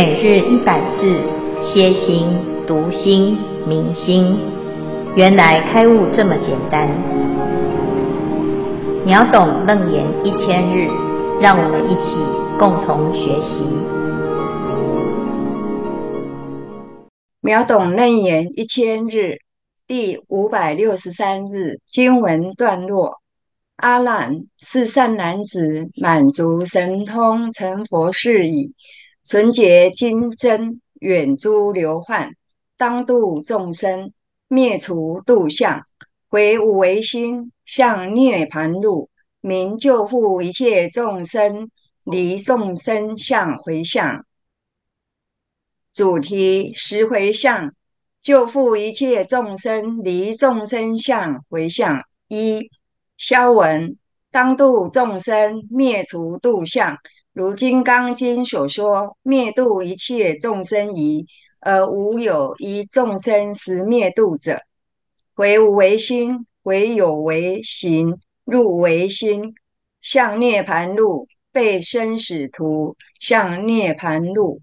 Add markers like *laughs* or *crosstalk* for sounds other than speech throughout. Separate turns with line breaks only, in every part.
每日一百字，歇心、读心、明心，原来开悟这么简单。秒懂楞严一千日，让我们一起共同学习。
秒懂楞严一千日第五百六十三日经文段落：阿难，是善男子，满足神通，成佛事矣。纯洁金真，远诸流患，当度众生，灭除度相，回无为心，向涅槃路，名救护一切众生，离众生相回向。主题：十回向，救护一切众生，离众生相回向。一、消文：当度众生，灭除度相。如《金刚经》所说，灭度一切众生疑，而无有一众生实灭度者。回无为心，回有为行，入为心，向涅盘路，背生死途，向涅槃路。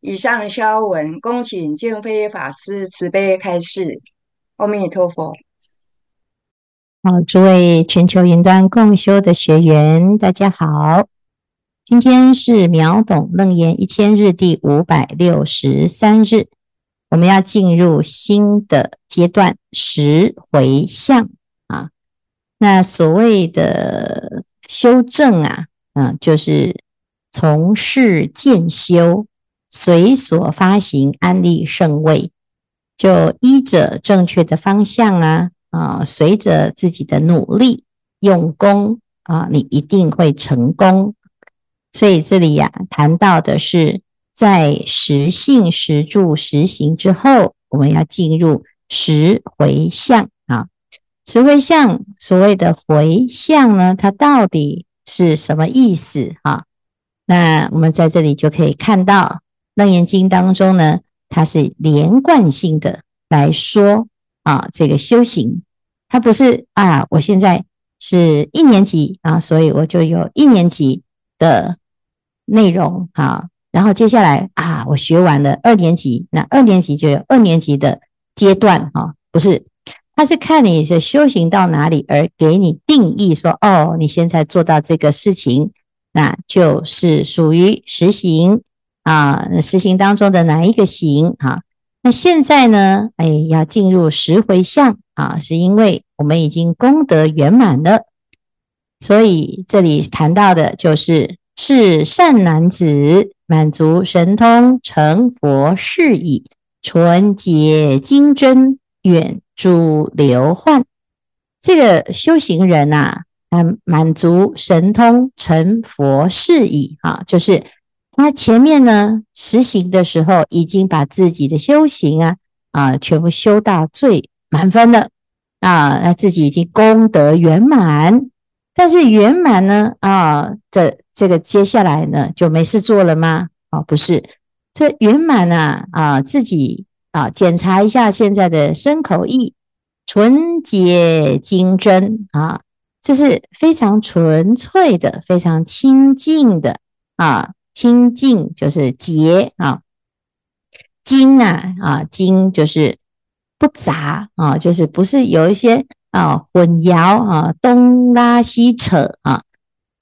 以上消文，恭请见辉法师慈悲开示。阿弥陀佛。
好，诸位全球云端共修的学员，大家好。今天是秒懂楞严一千日第五百六十三日，我们要进入新的阶段十回向啊。那所谓的修正啊，嗯，就是从事渐修，随所发行安立圣位，就依着正确的方向啊啊，随着自己的努力用功啊，你一定会成功。所以这里呀、谈到的是在实性、实住、实行之后，我们要进入实回向啊。实回向所谓的回向呢，它到底是什么意思啊？那我们在这里就可以看到《楞严经》当中呢，它是连贯性的来说啊，这个修行，它不是啊，我现在是一年级啊，所以我就有一年级的。内容好，然后接下来啊，我学完了二年级，那二年级就有二年级的阶段哈，不是，他是看你是修行到哪里而给你定义说，哦，你现在做到这个事情，那就是属于实行啊，实行当中的哪一个行哈？那现在呢，哎，要进入十回向啊，是因为我们已经功德圆满了，所以这里谈到的就是。是善男子，满足神通，成佛事矣。纯洁精真，远诸流患。这个修行人呐、啊，满足神通，成佛事矣。啊，就是他前面呢实行的时候，已经把自己的修行啊啊全部修到最满分了啊，那自己已经功德圆满。但是圆满呢啊，这这个接下来呢就没事做了吗？啊，不是，这圆满啊啊，自己啊检查一下现在的身口意，纯洁精真啊，这是非常纯粹的，非常清净的啊，清净就是洁啊，精啊啊精就是不杂啊，就是不是有一些。啊，混淆啊，东拉西扯啊，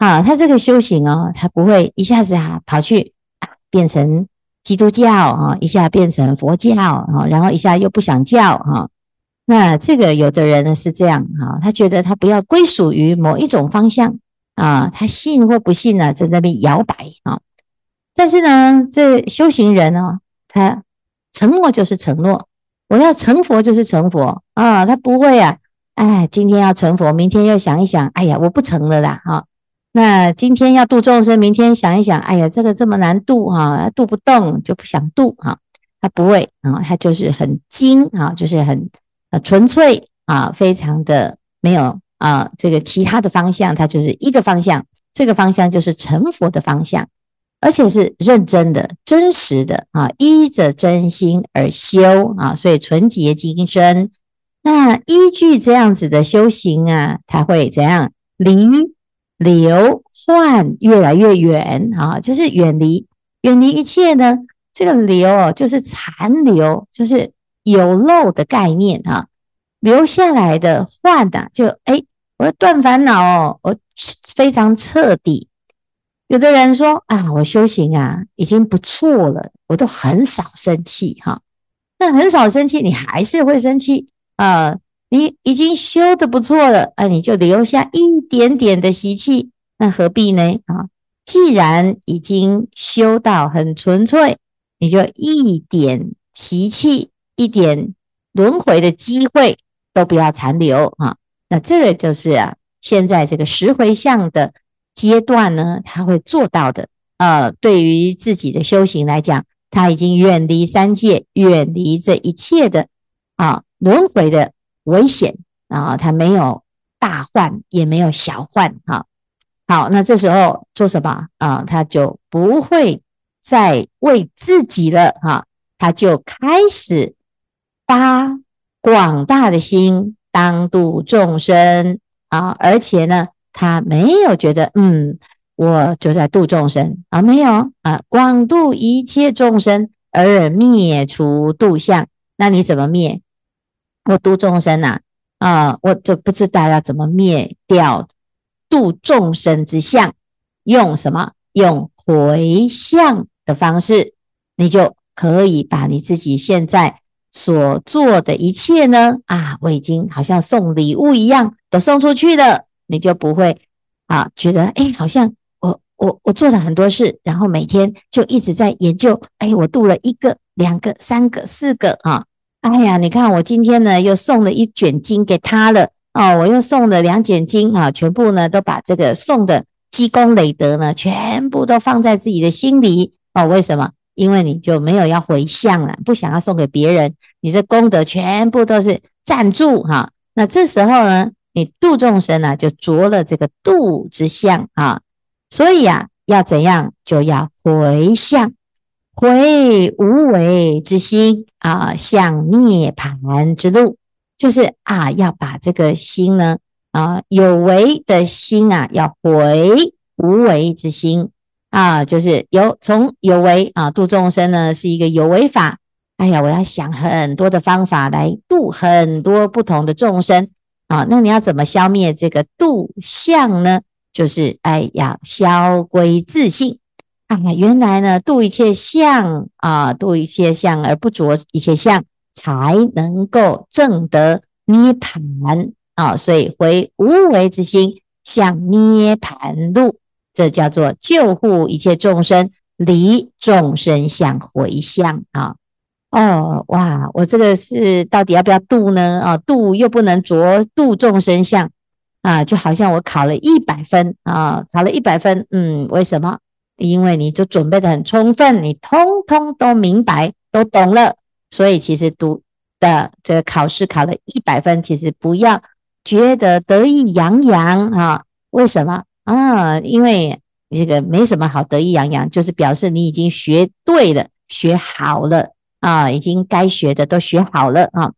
啊，他这个修行哦，他不会一下子啊跑去啊变成基督教啊，一下变成佛教啊，然后一下又不想教哈。那这个有的人呢是这样哈，他觉得他不要归属于某一种方向啊，他信或不信呢，在那边摇摆啊。但是呢，这修行人呢，他承诺就是承诺，我要成佛就是成佛啊，他不会啊。哎，今天要成佛，明天又想一想，哎呀，我不成了啦！哈，那今天要度众生，明天想一想，哎呀，这个这么难度哈，度不动就不想度哈。他不会啊，他就是很精啊，就是很呃纯粹啊，非常的没有啊这个其他的方向，他就是一个方向，这个方向就是成佛的方向，而且是认真的、真实的啊，依着真心而修啊，所以纯洁精真。那依据这样子的修行啊，他会怎样离流患越来越远啊？就是远离远离一切呢？这个流，就是残留，就是有漏的概念啊，留下来的幻的，就哎，我要断烦恼哦，我非常彻底。有的人说啊，我修行啊，已经不错了，我都很少生气哈。那很少生气，你还是会生气啊？你已经修得不错了，啊，你就留下一点点的习气，那何必呢？啊，既然已经修到很纯粹，你就一点习气、一点轮回的机会都不要残留啊。那这个就是啊，现在这个十回向的。阶段呢，他会做到的。呃，对于自己的修行来讲，他已经远离三界，远离这一切的啊轮回的危险啊，他没有大患，也没有小患。哈，好，那这时候做什么啊？他就不会再为自己了。哈，他就开始发广大的心，当度众生啊，而且呢。他没有觉得，嗯，我就在度众生啊，没有啊，广度一切众生而灭除度相。那你怎么灭？我度众生呐，啊，我就不知道要怎么灭掉度众生之相，用什么？用回向的方式，你就可以把你自己现在所做的一切呢，啊，我已经好像送礼物一样，都送出去了。你就不会啊，觉得哎，好像我我我做了很多事，然后每天就一直在研究，哎，我度了一个、两个、三个、四个啊，哎呀，你看我今天呢又送了一卷经给他了哦，我又送了两卷经啊，全部呢都把这个送的积功累德呢，全部都放在自己的心里哦。为什么？因为你就没有要回向了，不想要送给别人，你这功德全部都是暂住哈。那这时候呢？你度众生啊，就着了这个度之相啊，所以啊，要怎样就要回向，回无为之心啊，向涅槃之路，就是啊，要把这个心呢啊，有为的心啊，要回无为之心啊，就是有从有为啊度众生呢，是一个有为法。哎呀，我要想很多的方法来度很多不同的众生。啊，那你要怎么消灭这个度相呢？就是哎，要消归自性啊。原来呢，度一切相啊，度一切相而不着一切相，才能够证得涅槃啊。所以回无为之心向涅槃路，这叫做救护一切众生，离众生相回向啊。哦，哇！我这个是到底要不要度呢？啊，度又不能着度众生相啊，就好像我考了一百分啊，考了一百分，嗯，为什么？因为你就准备得很充分，你通通都明白，都懂了，所以其实读的这个考试考了一百分，其实不要觉得得意洋洋啊。为什么？啊，因为这个没什么好得意洋洋，就是表示你已经学对了，学好了。啊，已经该学的都学好了啊。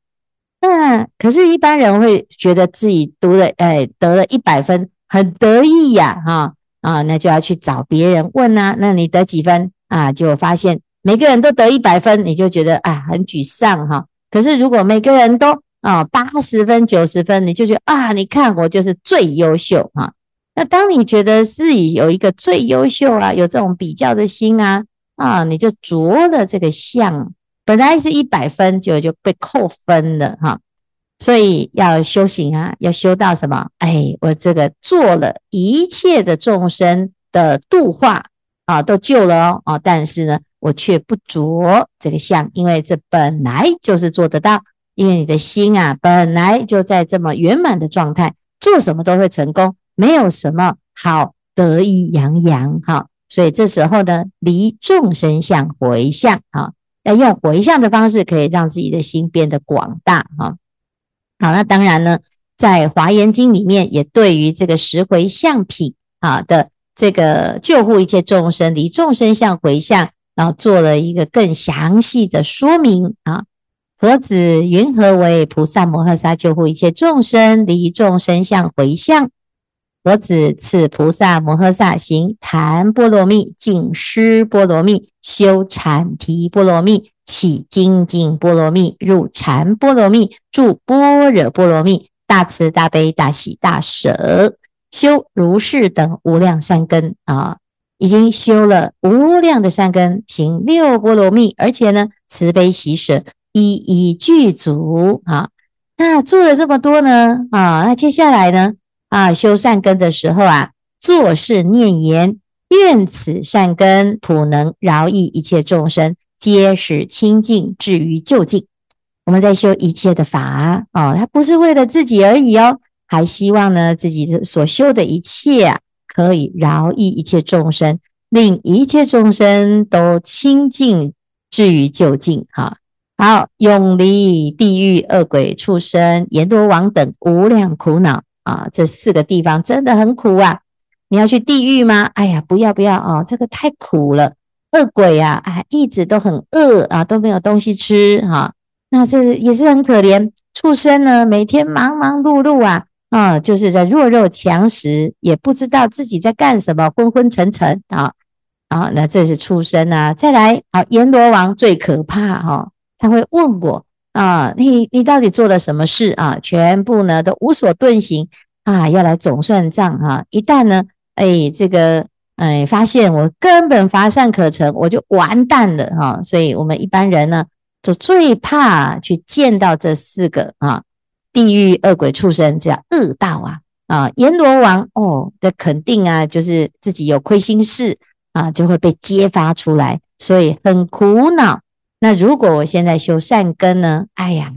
那可是，一般人会觉得自己读了，哎，得了一百分，很得意呀，哈啊，啊那就要去找别人问呐。那你得几分啊？就发现每个人都得一百分，你就觉得啊，很沮丧哈。可是如果每个人都啊八十分、九十分，你就觉得啊，你看我就是最优秀哈。那当你觉得自己有一个最优秀啊，有这种比较的心啊啊，你就着了这个相。本来是一百分，就就被扣分了哈，所以要修行啊，要修到什么？哎，我这个做了一切的众生的度化啊，都救了哦啊，但是呢，我却不着这个相，因为这本来就是做得到，因为你的心啊，本来就在这么圆满的状态，做什么都会成功，没有什么好得意洋洋哈，所以这时候呢，离众生相回向哈。要用回向的方式，可以让自己的心变得广大哈。好，那当然呢，在《华严经》里面也对于这个十回向品啊的这个救护一切众生、离众生相回向，然后做了一个更详细的说明啊。佛子云何为菩萨摩诃萨救护一切众生、离众生相回向？佛子此菩萨摩诃萨行檀波罗蜜、净施波罗蜜。修禅提波罗蜜，起精进波罗蜜，入禅波罗蜜，住般若波罗蜜，大慈大悲大喜大舍，修如是等无量善根啊，已经修了无量的善根，行六波罗蜜，而且呢，慈悲喜舍一一具足啊。那做了这么多呢啊，那接下来呢啊，修善根的时候啊，作是念言。愿此善根普能饶益一切众生，皆使清净至于究竟。我们在修一切的法哦，它不是为了自己而已哦，还希望呢自己所修的一切啊，可以饶益一切众生，令一切众生都清净至于究竟。哈，好，永离地狱恶鬼畜生阎罗王等无量苦恼啊，这四个地方真的很苦啊。你要去地狱吗？哎呀，不要不要哦，这个太苦了。恶鬼啊，哎，一直都很饿啊，都没有东西吃哈。那这也是很可怜。畜生呢，每天忙忙碌碌啊，啊，就是在弱肉强食，也不知道自己在干什么，昏昏沉沉啊啊。那这是畜生啊。再来啊，阎罗王最可怕哈，他会问我啊，你你到底做了什么事啊？全部呢都无所遁形啊，要来总算账哈。一旦呢。哎，这个哎，发现我根本乏善可陈，我就完蛋了哈。所以，我们一般人呢，就最怕去见到这四个啊，地狱恶鬼畜生这恶道啊啊，阎罗王哦，这肯定啊，就是自己有亏心事啊，就会被揭发出来，所以很苦恼。那如果我现在修善根呢？哎呀，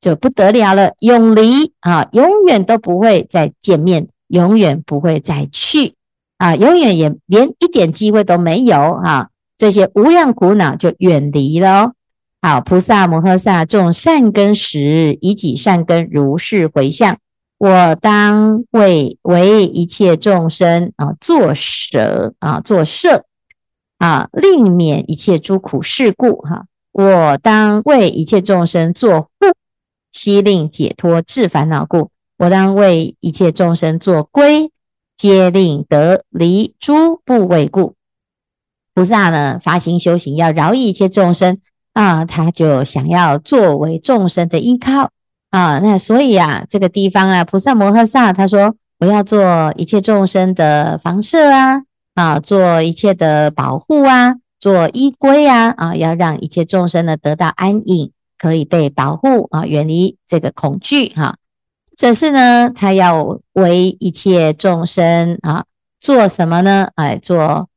就不得了了，永离啊，永远都不会再见面，永远不会再去。啊，永远也连一点机会都没有哈，这些无量苦恼就远离了哦。好，菩萨摩诃萨种善根时，以己善根如是回向：我当为为一切众生啊，作舍啊，作舍啊，令免一切诸苦事故哈。我当为一切众生作护，悉令解脱治烦恼故。我当为一切众生作归。皆令得离诸怖畏故，菩萨呢发心修行，要饶益一切众生啊，他就想要作为众生的依靠啊。那所以啊，这个地方啊，菩萨摩诃萨他说：“我要做一切众生的房舍啊，啊，做一切的保护啊，做依归啊，啊，要让一切众生呢得到安隐，可以被保护啊，远离这个恐惧哈。”这是呢，他要为一切众生啊，做什么呢？哎，做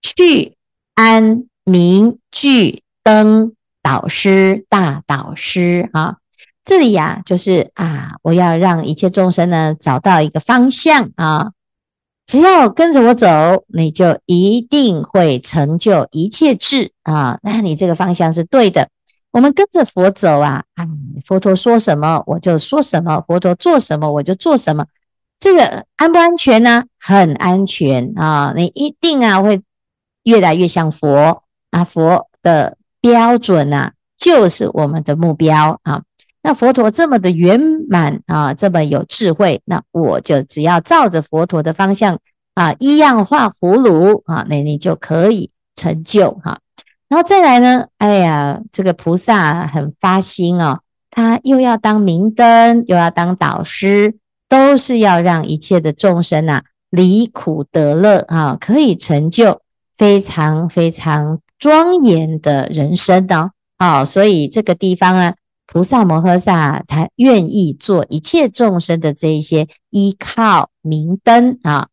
趣安明具灯导师大导师啊。这里呀、就是啊，我要让一切众生呢找到一个方向啊，只要跟着我走，你就一定会成就一切智啊。那你这个方向是对的。我们跟着佛走啊，啊，佛陀说什么我就说什么，佛陀做什么我就做什么。这个安不安全呢？很安全啊！你一定啊会越来越像佛啊，佛的标准啊就是我们的目标啊。那佛陀这么的圆满啊，这么有智慧，那我就只要照着佛陀的方向啊，一样画葫芦啊，那你就可以成就哈。然后再来呢？哎呀，这个菩萨很发心哦，他又要当明灯，又要当导师，都是要让一切的众生啊离苦得乐啊，可以成就非常非常庄严的人生的哦。所以这个地方啊，菩萨摩诃萨他愿意做一切众生的这一些依靠明灯啊。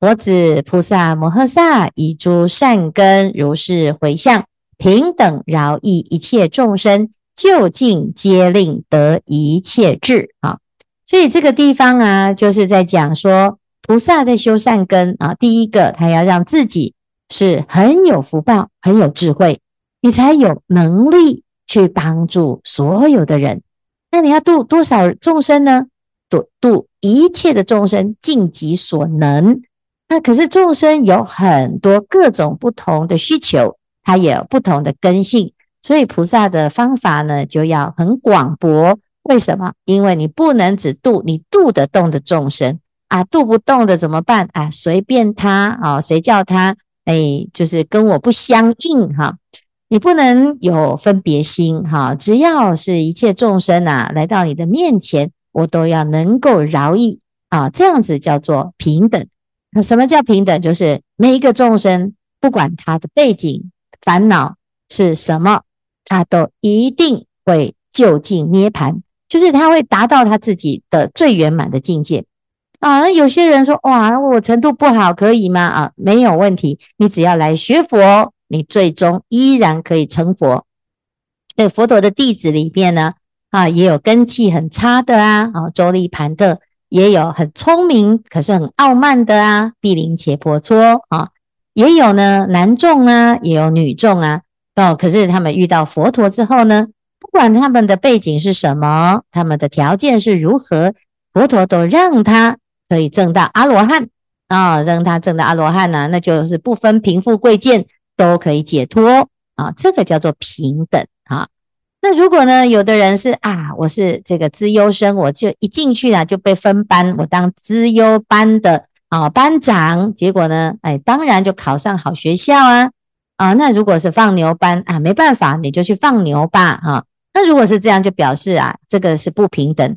我子菩萨摩诃萨以诸善根如是回向。平等饶益一切众生，究竟皆令得一切智啊！所以这个地方啊，就是在讲说，菩萨在修善根啊。第一个，他要让自己是很有福报、很有智慧，你才有能力去帮助所有的人。那你要度多少众生呢？度度一切的众生，尽己所能。那可是众生有很多各种不同的需求。它也有不同的根性，所以菩萨的方法呢，就要很广博。为什么？因为你不能只度你度得动的众生啊，度不动的怎么办啊？随便他啊，谁叫他哎，就是跟我不相应哈。你不能有分别心哈，只要是一切众生啊来到你的面前，我都要能够饶益啊，这样子叫做平等。那什么叫平等？就是每一个众生，不管他的背景、烦恼是什么，他都一定会究竟涅槃，就是他会达到他自己的最圆满的境界啊。那有些人说哇，我程度不好，可以吗？啊，没有问题，你只要来学佛。你最终依然可以成佛。对，佛陀的弟子里边呢，啊，也有根气很差的啊，啊，周利盘特也有很聪明可是很傲慢的啊，毗陵且婆娑啊，也有呢男众啊，也有女众啊，哦，可是他们遇到佛陀之后呢，不管他们的背景是什么，他们的条件是如何，佛陀都让他可以证到阿罗汉啊，让他证到阿罗汉呢，那就是不分贫富贵贱。都可以解脱啊，这个叫做平等啊。那如果呢，有的人是啊，我是这个资优生，我就一进去啊就被分班，我当资优班的啊班长，结果呢，哎，当然就考上好学校啊啊。那如果是放牛班啊，没办法，你就去放牛吧啊。那如果是这样，就表示啊，这个是不平等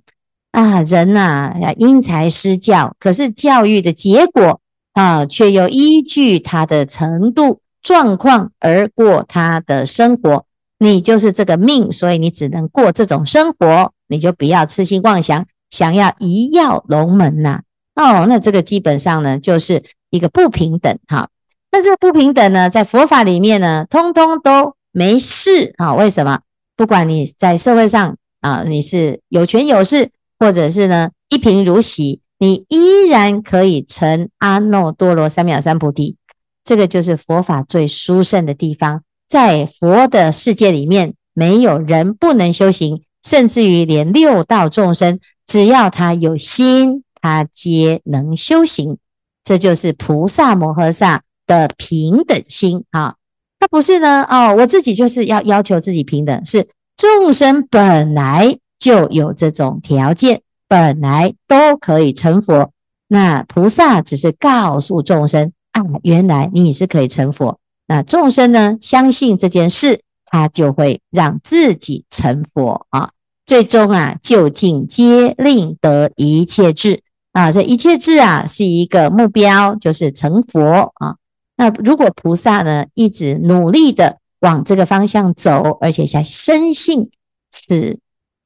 啊。人呐要因材施教，可是教育的结果啊，却又依据他的程度。状况而过他的生活，你就是这个命，所以你只能过这种生活，你就不要痴心妄想，想要一跃龙门呐。哦，那这个基本上呢，就是一个不平等哈。那这个不平等呢，在佛法里面呢，通通都没事啊。为什么？不管你在社会上啊，你是有权有势，或者是呢一贫如洗，你依然可以成阿耨多罗三藐三菩提。这个就是佛法最殊胜的地方，在佛的世界里面，没有人不能修行，甚至于连六道众生，只要他有心，他皆能修行。这就是菩萨摩诃萨的平等心啊！他不是呢哦，我自己就是要要求自己平等，是众生本来就有这种条件，本来都可以成佛。那菩萨只是告诉众生。啊，原来你是可以成佛。那众生呢，相信这件事，他就会让自己成佛啊。最终啊，究竟皆令得一切智啊。这一切智啊，是一个目标，就是成佛啊。那如果菩萨呢，一直努力的往这个方向走，而且才深信此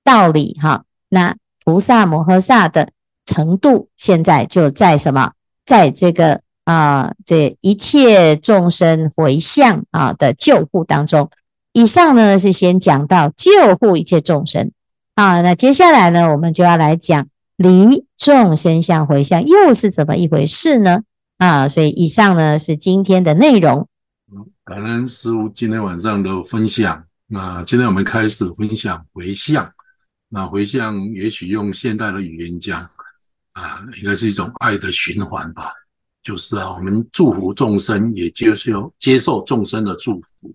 道理哈，那菩萨摩诃萨的程度，现在就在什么？在这个。啊，这一切众生回向啊的救护当中，以上呢是先讲到救护一切众生啊，那接下来呢，我们就要来讲离众生相回向又是怎么一回事呢？啊，所以以上呢是今天的内容。
感恩师父今天晚上的分享。那今天我们开始分享回向。那回向也许用现代的语言讲啊，应该是一种爱的循环吧。就是啊，我们祝福众生，也接受接受众生的祝福，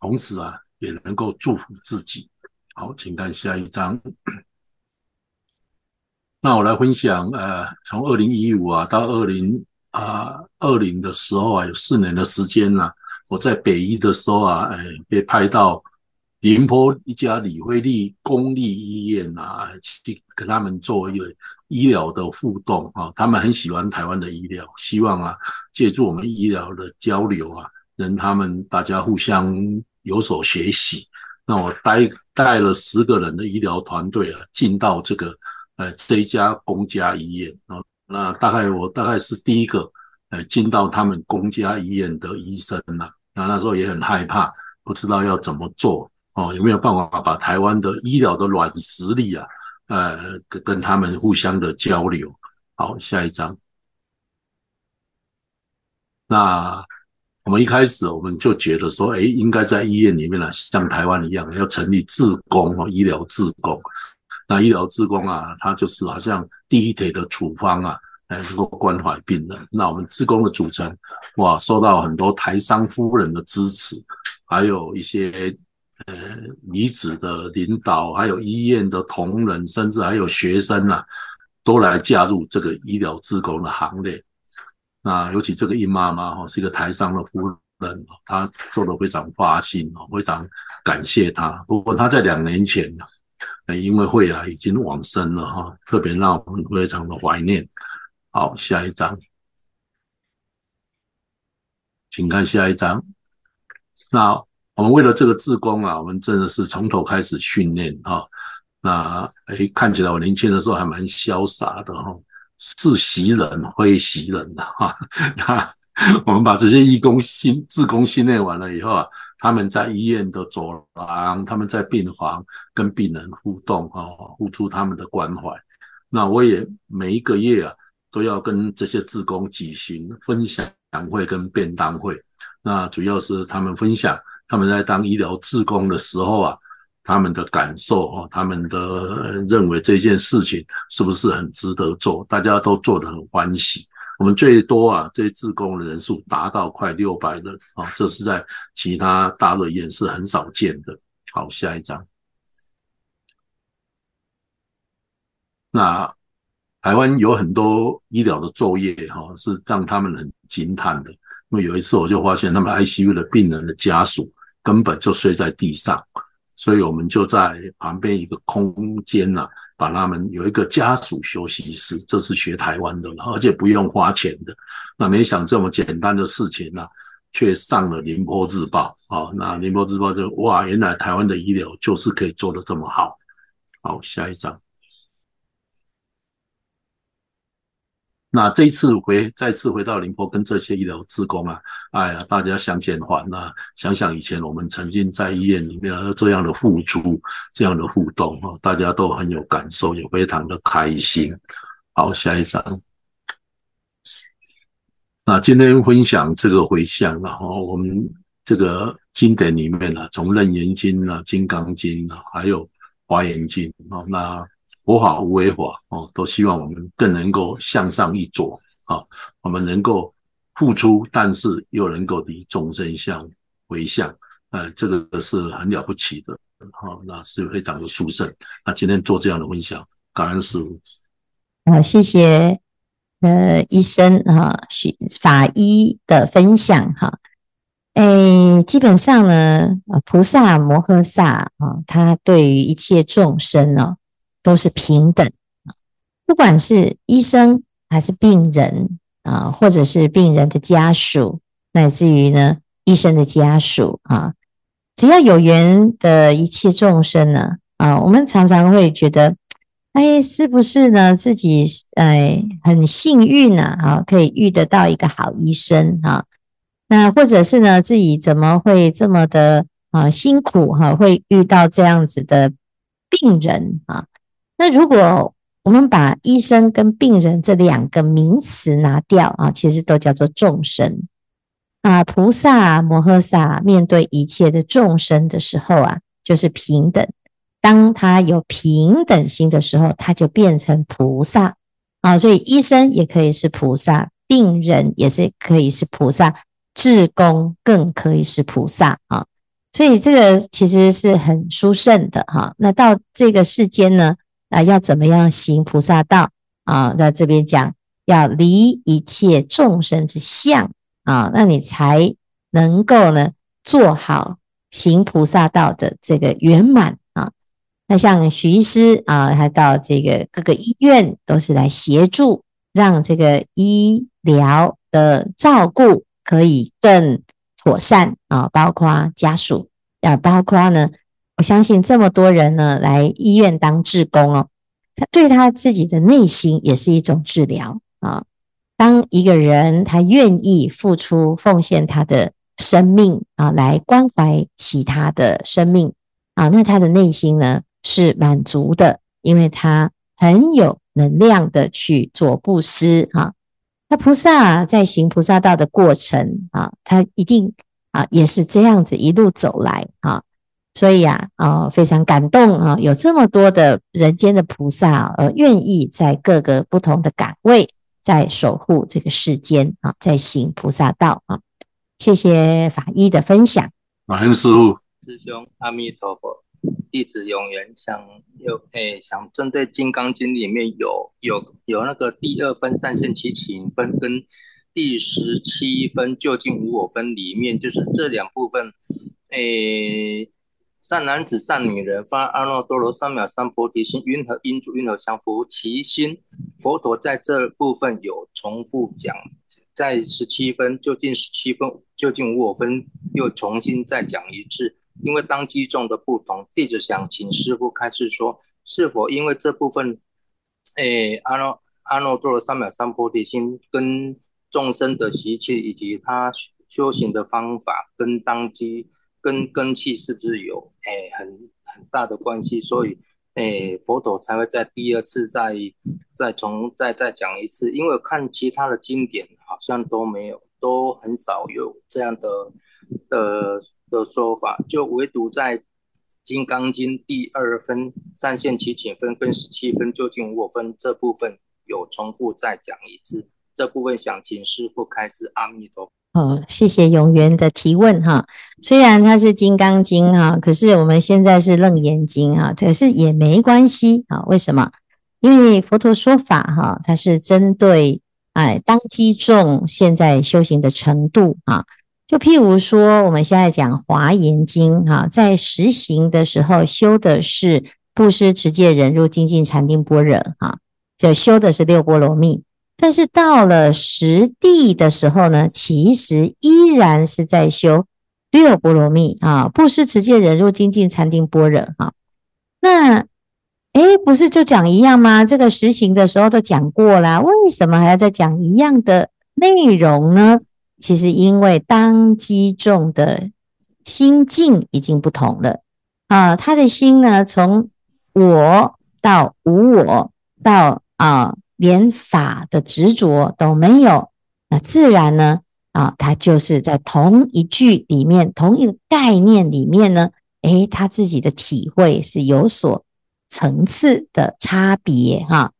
同时啊，也能够祝福自己。好，请看下一章。那我来分享，呃，从二零一五啊到二零啊二零的时候啊，有四年的时间了，啊。我在北医的时候啊，哎，被派到宁波一家李惠利公立医院啊，去跟他们做一个。医疗的互动啊，他们很喜欢台湾的医疗，希望啊，借助我们医疗的交流啊，让他们大家互相有所学习。那我带带了十个人的医疗团队啊，进到这个呃这一家公家医院啊，那大概我大概是第一个呃进到他们公家医院的医生了。那那时候也很害怕，不知道要怎么做哦，有没有办法把台湾的医疗的软实力啊？呃，跟跟他们互相的交流。好，下一章。那我们一开始我们就觉得说，哎，应该在医院里面呢，像台湾一样，要成立志工哦，医疗志工。那医疗志工啊，他就是好像第一腿的处方啊，来能够关怀病人。那我们志工的组成，哇，受到很多台商夫人的支持，还有一些。呃，遗址的领导，还有医院的同仁，甚至还有学生啊，都来加入这个医疗志工的行列。那尤其这个殷妈妈哈，是一个台商的夫人，她做的非常花心哦，非常感谢她。不过她在两年前呢，因为肺癌已经往生了哈，特别让我们非常的怀念。好，下一章，请看下一章。那我们为了这个志工啊，我们真的是从头开始训练哈。那诶，看起来我年轻的时候还蛮潇洒的哈。是袭人，非袭人的哈。那 *laughs* 我们把这些义工训、志工训练完了以后啊，他们在医院的走廊，他们在病房跟病人互动啊，付出他们的关怀。那我也每一个月啊，都要跟这些志工举行分享会跟便当会。那主要是他们分享他们在当医疗志工的时候啊。他们的感受啊，他们的认为这件事情是不是很值得做？大家都做得很欢喜。我们最多啊，这些志工的人数达到快六百人啊，这是在其他大陆医院是很少见的。好，下一张。那台湾有很多医疗的作业哈，是让他们很惊叹的。那么有一次我就发现，他们 ICU 的病人的家属根本就睡在地上。所以我们就在旁边一个空间呐、把他们有一个家属休息室，这是学台湾的，而且不用花钱的。那没想这么简单的事情呢、啊，却上了《宁波日报》啊。那《宁波日报》就哇，原来台湾的医疗就是可以做得这么好。好，下一张。那这一次回，再次回到宁波，跟这些医疗志工啊，哎呀，大家相见欢呐，想想以前我们曾经在医院里面这样的付出，这样的互动哈，大家都很有感受，也非常的开心。好，下一张。那今天分享这个回向，然后我们这个经典里面呢，从《楞严经》啊，《金刚经》啊，还有《华严经》啊，那。佛法无为法哦，都希望我们更能够向上一着啊，我们能够付出，但是又能够离众生相回向，呃，这个是很了不起的，好，那是非常的殊胜。那今天做这样的分享，感恩师父。
好，谢谢呃医生哈，许法医的分享哈。哎，基本上呢，菩萨摩诃萨啊，他对于一切众生呢。都是平等，不管是医生还是病人啊，或者是病人的家属，乃至于呢医生的家属啊，只要有缘的一切众生呢啊，我们常常会觉得，哎，是不是呢自己哎很幸运呢啊，可以遇得到一个好医生啊？那或者是呢自己怎么会这么的啊辛苦哈，会遇到这样子的病人啊？那如果我们把医生跟病人这两个名词拿掉啊，其实都叫做众生啊。菩萨摩诃萨面对一切的众生的时候啊，就是平等。当他有平等心的时候，他就变成菩萨啊。所以医生也可以是菩萨，病人也是可以是菩萨，志工更可以是菩萨啊。所以这个其实是很殊胜的哈。那到这个世间呢？啊，要怎么样行菩萨道啊？在这边讲，要离一切众生之相啊，那你才能够呢做好行菩萨道的这个圆满啊。那像许医师啊，他到这个各个医院都是来协助，让这个医疗的照顾可以更妥善啊，包括家属，要包括呢。我相信这么多人呢来医院当志工哦，他对他自己的内心也是一种治疗啊。当一个人他愿意付出奉献他的生命啊，来关怀其他的生命啊，那他的内心呢是满足的，因为他很有能量的去做布施啊。那菩萨在行菩萨道的过程啊，他一定啊也是这样子一路走来啊。所以啊，啊，非常感动啊！有这么多的人间的菩萨，呃，愿意在各个不同的岗位，在守护这个世间啊，在行菩萨道啊！谢谢法医的分享。
感恩师父，
师兄，阿弥陀佛，弟子永远想有诶，想针对《金刚经》里面有有有那个第二分善现七情分跟。第十七分究竟无我分里面，就是这两部分，诶，善男子、善女人发阿耨多罗三藐三菩提心，云何应作？云何降伏其心？佛陀在这部分有重复讲，在十七分究竟十七分究竟无我分又重新再讲一次，因为当机众的不同，弟子想请师父开示说，是否因为这部分，诶，阿耨。阿耨多罗三藐三菩提心跟众生的习气以及他修行的方法跟当机跟根器是不是有诶、很很大的关系？所以诶、佛陀才会在第二次再再从再再讲一次。因为看其他的经典好像都没有，都很少有这样的的的说法，就唯独在《金刚经》第二分三线齐请分跟十七分究竟无我分这部分。有重复再讲一次，这部分想请师父开示。阿弥陀佛。
哦，谢谢永元的提问哈。虽然它是《金刚经》哈，可是我们现在是《楞严经》哈，可是也没关系啊。为什么？因为佛陀说法哈，它是针对哎当机众现在修行的程度啊。就譬如说，我们现在讲《华严经》哈，在实行的时候修的是布施、持戒、忍辱、精进、禅定、般若哈。就修的是六波罗蜜，但是到了实地的时候呢，其实依然是在修六波罗蜜啊，布施、持戒、忍辱、精进、禅定、般若啊。那诶，不是就讲一样吗？这个实行的时候都讲过啦，为什么还要再讲一样的内容呢？其实因为当机众的心境已经不同了啊，他的心呢，从我到无我到。啊，连法的执着都没有，那自然呢？啊，他就是在同一句里面，同一个概念里面呢，诶，他自己的体会是有所层次的差别哈。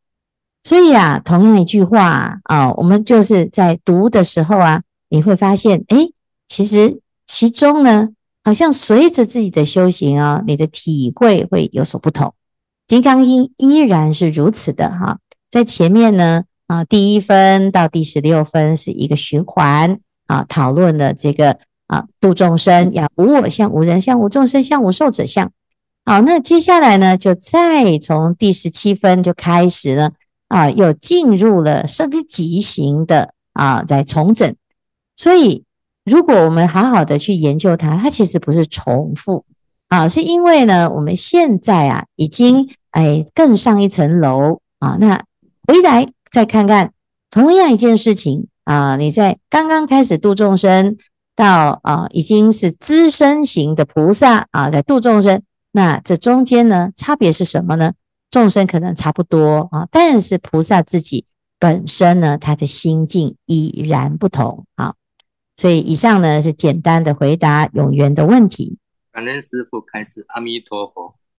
所以啊，同样一句话啊，我们就是在读的时候啊，你会发现，诶，其实其中呢，好像随着自己的修行啊，你的体会会有所不同。金刚经依然是如此的哈。在前面呢，啊，第一分到第十六分是一个循环啊，讨论了这个啊，度众生要无我相、无人相、无众生相、无寿者相。好，那接下来呢，就再从第十七分就开始了啊，又进入了升级型的啊，在重整。所以，如果我们好好的去研究它，它其实不是重复啊，是因为呢，我们现在啊，已经哎更上一层楼啊，那。回来再看看同样一件事情啊，你在刚刚开始度众生，到啊已经是资深型的菩萨啊，在度众生，那这中间呢，差别是什么呢？众生可能差不多啊，但是菩萨自己本身呢，他的心境已然不同啊。所以以上呢是简单的回答永元的问题。
感恩师父开示，阿弥陀佛。